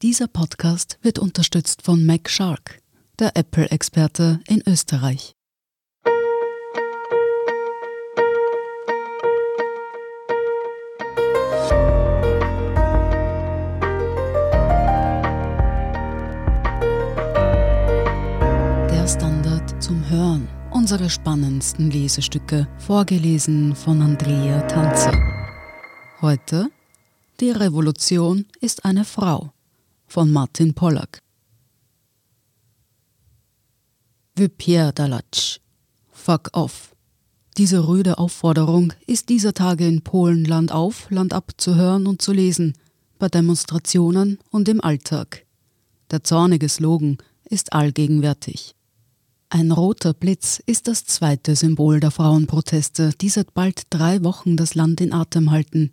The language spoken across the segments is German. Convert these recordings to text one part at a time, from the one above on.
Dieser Podcast wird unterstützt von Mac Shark, der Apple-Experte in Österreich. Der Standard zum Hören. Unsere spannendsten Lesestücke, vorgelesen von Andrea Tanzer. Heute Die Revolution ist eine Frau von Martin Pollack. Wie Pierre Dalatsch. Fuck off. Diese rüde Aufforderung ist dieser Tage in Polen Land auf, Land ab zu hören und zu lesen, bei Demonstrationen und im Alltag. Der zornige Slogan ist allgegenwärtig. Ein roter Blitz ist das zweite Symbol der Frauenproteste, die seit bald drei Wochen das Land in Atem halten.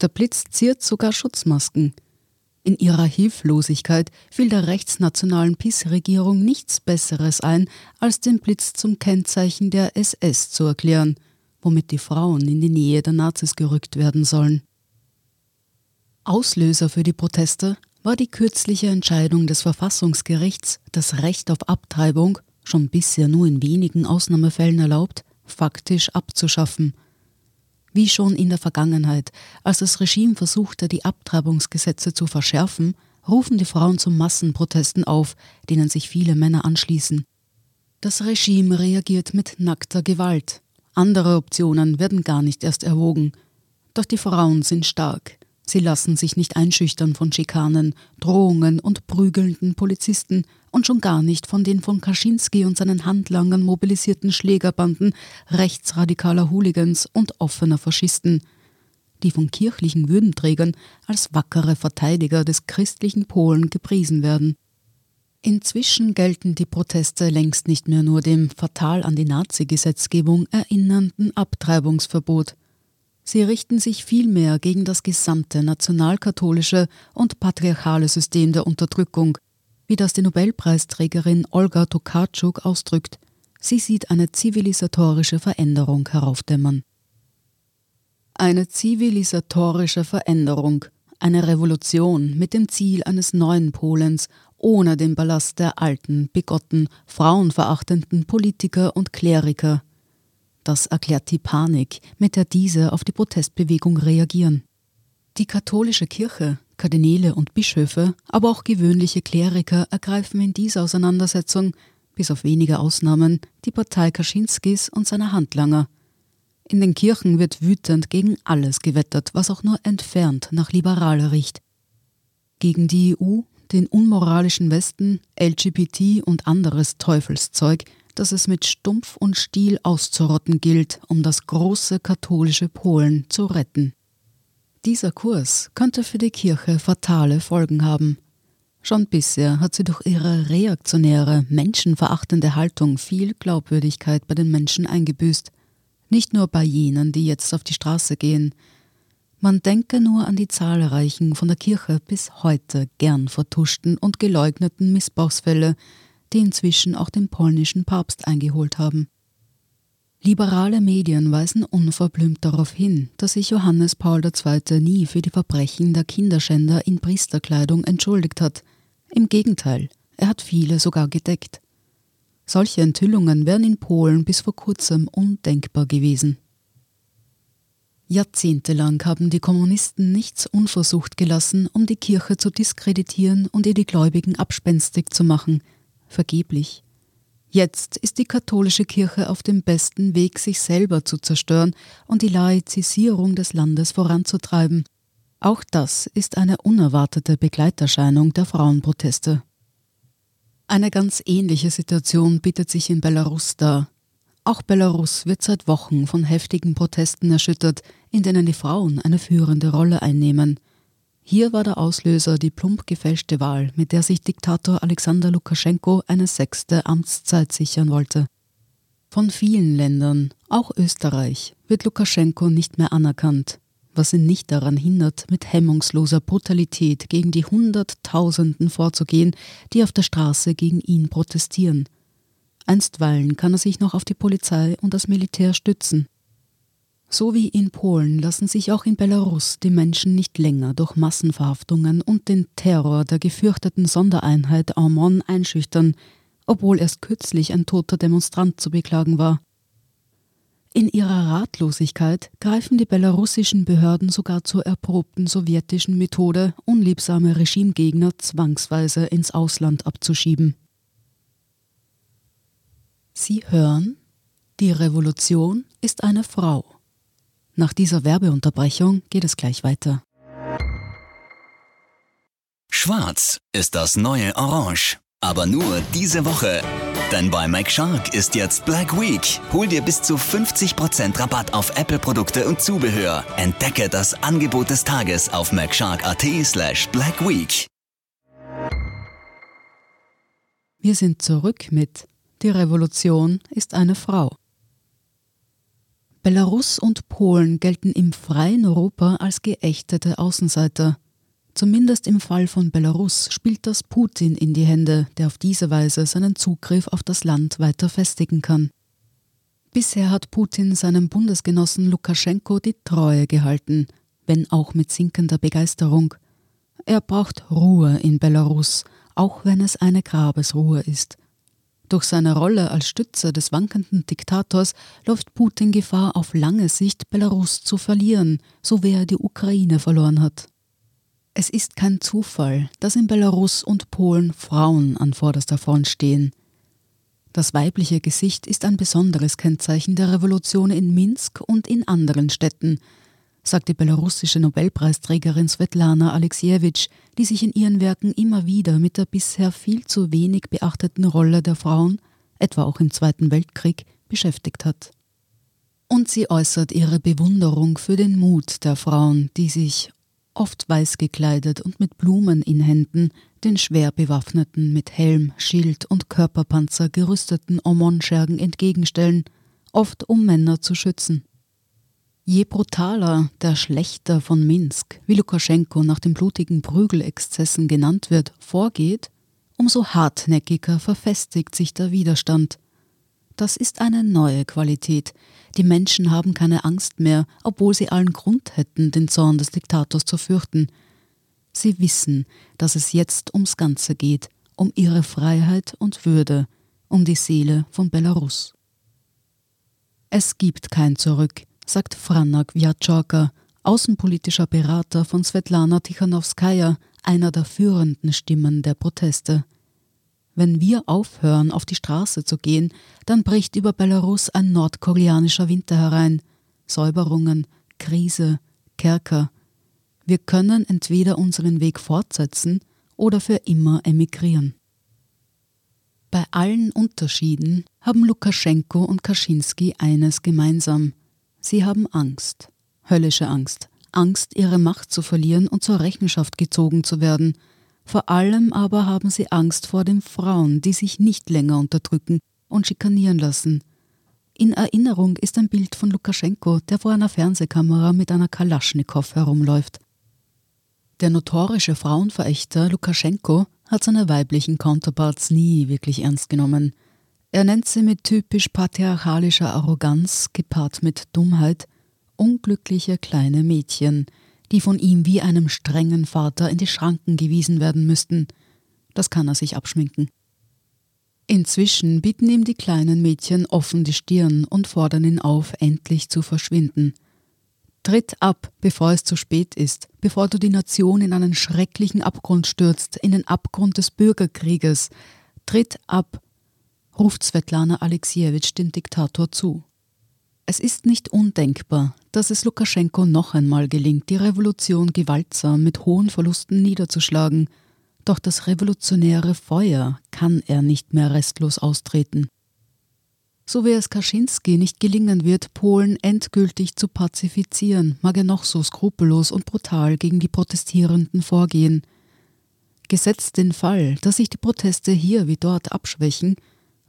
Der Blitz ziert sogar Schutzmasken – in ihrer Hilflosigkeit fiel der rechtsnationalen PIS-Regierung nichts Besseres ein, als den Blitz zum Kennzeichen der SS zu erklären, womit die Frauen in die Nähe der Nazis gerückt werden sollen. Auslöser für die Proteste war die kürzliche Entscheidung des Verfassungsgerichts, das Recht auf Abtreibung, schon bisher nur in wenigen Ausnahmefällen erlaubt, faktisch abzuschaffen – wie schon in der Vergangenheit, als das Regime versuchte, die Abtreibungsgesetze zu verschärfen, rufen die Frauen zu Massenprotesten auf, denen sich viele Männer anschließen. Das Regime reagiert mit nackter Gewalt. Andere Optionen werden gar nicht erst erwogen. Doch die Frauen sind stark. Sie lassen sich nicht einschüchtern von Schikanen, Drohungen und prügelnden Polizisten und schon gar nicht von den von Kaczynski und seinen Handlangern mobilisierten Schlägerbanden rechtsradikaler Hooligans und offener Faschisten, die von kirchlichen Würdenträgern als wackere Verteidiger des christlichen Polen gepriesen werden. Inzwischen gelten die Proteste längst nicht mehr nur dem fatal an die Nazi-Gesetzgebung erinnernden Abtreibungsverbot. Sie richten sich vielmehr gegen das gesamte nationalkatholische und patriarchale System der Unterdrückung, wie das die Nobelpreisträgerin Olga Tokarczuk ausdrückt. Sie sieht eine zivilisatorische Veränderung heraufdämmern. Eine zivilisatorische Veränderung, eine Revolution mit dem Ziel eines neuen Polens, ohne den Ballast der alten, bigotten, frauenverachtenden Politiker und Kleriker, das erklärt die Panik, mit der diese auf die Protestbewegung reagieren. Die katholische Kirche, Kardinäle und Bischöfe, aber auch gewöhnliche Kleriker ergreifen in dieser Auseinandersetzung, bis auf wenige Ausnahmen, die Partei Kaczynskis und seiner Handlanger. In den Kirchen wird wütend gegen alles gewettert, was auch nur entfernt nach liberaler riecht. Gegen die EU, den unmoralischen Westen, LGBT und anderes Teufelszeug dass es mit Stumpf und Stiel auszurotten gilt, um das große katholische Polen zu retten. Dieser Kurs könnte für die Kirche fatale Folgen haben. Schon bisher hat sie durch ihre reaktionäre, menschenverachtende Haltung viel Glaubwürdigkeit bei den Menschen eingebüßt. Nicht nur bei jenen, die jetzt auf die Straße gehen. Man denke nur an die zahlreichen von der Kirche bis heute gern vertuschten und geleugneten Missbrauchsfälle, die inzwischen auch den polnischen Papst eingeholt haben. Liberale Medien weisen unverblümt darauf hin, dass sich Johannes Paul II. nie für die Verbrechen der Kinderschänder in Priesterkleidung entschuldigt hat. Im Gegenteil, er hat viele sogar gedeckt. Solche Enthüllungen wären in Polen bis vor kurzem undenkbar gewesen. Jahrzehntelang haben die Kommunisten nichts unversucht gelassen, um die Kirche zu diskreditieren und ihr die Gläubigen abspenstig zu machen – vergeblich. Jetzt ist die katholische Kirche auf dem besten Weg, sich selber zu zerstören und die Laizisierung des Landes voranzutreiben. Auch das ist eine unerwartete Begleiterscheinung der Frauenproteste. Eine ganz ähnliche Situation bietet sich in Belarus dar. Auch Belarus wird seit Wochen von heftigen Protesten erschüttert, in denen die Frauen eine führende Rolle einnehmen. Hier war der Auslöser die plump gefälschte Wahl, mit der sich Diktator Alexander Lukaschenko eine sechste Amtszeit sichern wollte. Von vielen Ländern, auch Österreich, wird Lukaschenko nicht mehr anerkannt, was ihn nicht daran hindert, mit hemmungsloser Brutalität gegen die Hunderttausenden vorzugehen, die auf der Straße gegen ihn protestieren. Einstweilen kann er sich noch auf die Polizei und das Militär stützen. So wie in Polen lassen sich auch in Belarus die Menschen nicht länger durch Massenverhaftungen und den Terror der gefürchteten Sondereinheit Armon einschüchtern, obwohl erst kürzlich ein toter Demonstrant zu beklagen war. In ihrer Ratlosigkeit greifen die belarussischen Behörden sogar zur erprobten sowjetischen Methode, unliebsame Regimegegner zwangsweise ins Ausland abzuschieben. Sie hören, die Revolution ist eine Frau. Nach dieser Werbeunterbrechung geht es gleich weiter. Schwarz ist das neue Orange. Aber nur diese Woche. Denn bei McShark ist jetzt Black Week. Hol dir bis zu 50% Rabatt auf Apple-Produkte und Zubehör. Entdecke das Angebot des Tages auf McShark.at slash Black Week. Wir sind zurück mit Die Revolution ist eine Frau. Belarus und Polen gelten im freien Europa als geächtete Außenseiter. Zumindest im Fall von Belarus spielt das Putin in die Hände, der auf diese Weise seinen Zugriff auf das Land weiter festigen kann. Bisher hat Putin seinem Bundesgenossen Lukaschenko die Treue gehalten, wenn auch mit sinkender Begeisterung. Er braucht Ruhe in Belarus, auch wenn es eine Grabesruhe ist. Durch seine Rolle als Stütze des wankenden Diktators läuft Putin Gefahr, auf lange Sicht Belarus zu verlieren, so wie er die Ukraine verloren hat. Es ist kein Zufall, dass in Belarus und Polen Frauen an vorderster Front stehen. Das weibliche Gesicht ist ein besonderes Kennzeichen der Revolution in Minsk und in anderen Städten, sagt die belarussische Nobelpreisträgerin Svetlana Alexievich, die sich in ihren Werken immer wieder mit der bisher viel zu wenig beachteten Rolle der Frauen, etwa auch im Zweiten Weltkrieg, beschäftigt hat. Und sie äußert ihre Bewunderung für den Mut der Frauen, die sich, oft weiß gekleidet und mit Blumen in Händen, den schwer bewaffneten, mit Helm, Schild und Körperpanzer gerüsteten Omon-Schergen entgegenstellen, oft um Männer zu schützen. Je brutaler der Schlechter von Minsk, wie Lukaschenko nach den blutigen Prügelexzessen genannt wird, vorgeht, umso hartnäckiger verfestigt sich der Widerstand. Das ist eine neue Qualität. Die Menschen haben keine Angst mehr, obwohl sie allen Grund hätten, den Zorn des Diktators zu fürchten. Sie wissen, dass es jetzt ums Ganze geht, um ihre Freiheit und Würde, um die Seele von Belarus. Es gibt kein Zurück, sagt Franak Wjatschorka, außenpolitischer Berater von Svetlana Tichanowskaja, einer der führenden Stimmen der Proteste. Wenn wir aufhören, auf die Straße zu gehen, dann bricht über Belarus ein nordkoreanischer Winter herein. Säuberungen, Krise, Kerker. Wir können entweder unseren Weg fortsetzen oder für immer emigrieren. Bei allen Unterschieden haben Lukaschenko und Kaczynski eines gemeinsam. Sie haben Angst, höllische Angst, Angst, ihre Macht zu verlieren und zur Rechenschaft gezogen zu werden. Vor allem aber haben sie Angst vor den Frauen, die sich nicht länger unterdrücken und schikanieren lassen. In Erinnerung ist ein Bild von Lukaschenko, der vor einer Fernsehkamera mit einer Kalaschnikow herumläuft. Der notorische Frauenverächter Lukaschenko hat seine weiblichen Counterparts nie wirklich ernst genommen. Er nennt sie mit typisch patriarchalischer Arroganz, gepaart mit Dummheit, unglückliche kleine Mädchen, die von ihm wie einem strengen Vater in die Schranken gewiesen werden müssten. Das kann er sich abschminken. Inzwischen bieten ihm die kleinen Mädchen offen die Stirn und fordern ihn auf, endlich zu verschwinden. Tritt ab, bevor es zu spät ist, bevor du die Nation in einen schrecklichen Abgrund stürzt, in den Abgrund des Bürgerkrieges. Tritt ab, ruft Svetlana Alexievich dem Diktator zu. Es ist nicht undenkbar, dass es Lukaschenko noch einmal gelingt, die Revolution gewaltsam mit hohen Verlusten niederzuschlagen, doch das revolutionäre Feuer kann er nicht mehr restlos austreten. So wie es Kaczynski nicht gelingen wird, Polen endgültig zu pazifizieren, mag er noch so skrupellos und brutal gegen die Protestierenden vorgehen. Gesetzt den Fall, dass sich die Proteste hier wie dort abschwächen,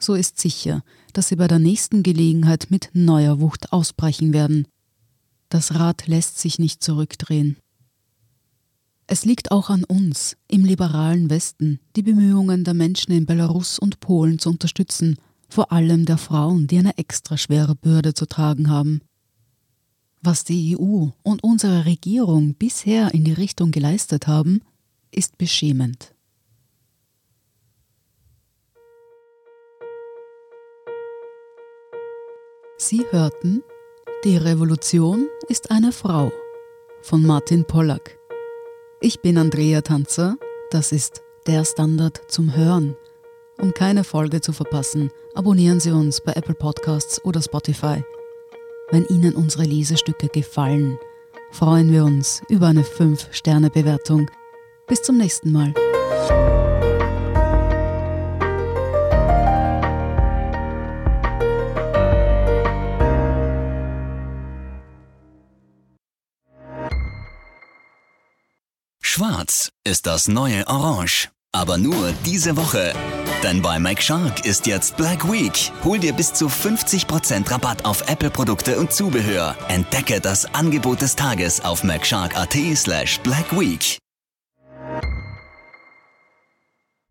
so ist sicher, dass sie bei der nächsten Gelegenheit mit neuer Wucht ausbrechen werden. Das Rad lässt sich nicht zurückdrehen. Es liegt auch an uns, im liberalen Westen, die Bemühungen der Menschen in Belarus und Polen zu unterstützen, vor allem der Frauen, die eine extra schwere Bürde zu tragen haben. Was die EU und unsere Regierung bisher in die Richtung geleistet haben, ist beschämend. Sie hörten Die Revolution ist eine Frau von Martin Pollack. Ich bin Andrea Tanzer, das ist der Standard zum Hören. Um keine Folge zu verpassen, abonnieren Sie uns bei Apple Podcasts oder Spotify. Wenn Ihnen unsere Lesestücke gefallen, freuen wir uns über eine 5-Sterne-Bewertung. Bis zum nächsten Mal. Schwarz ist das neue Orange. Aber nur diese Woche. Denn bei McShark ist jetzt Black Week. Hol dir bis zu 50% Rabatt auf Apple-Produkte und Zubehör. Entdecke das Angebot des Tages auf McShark.at slash Black Week.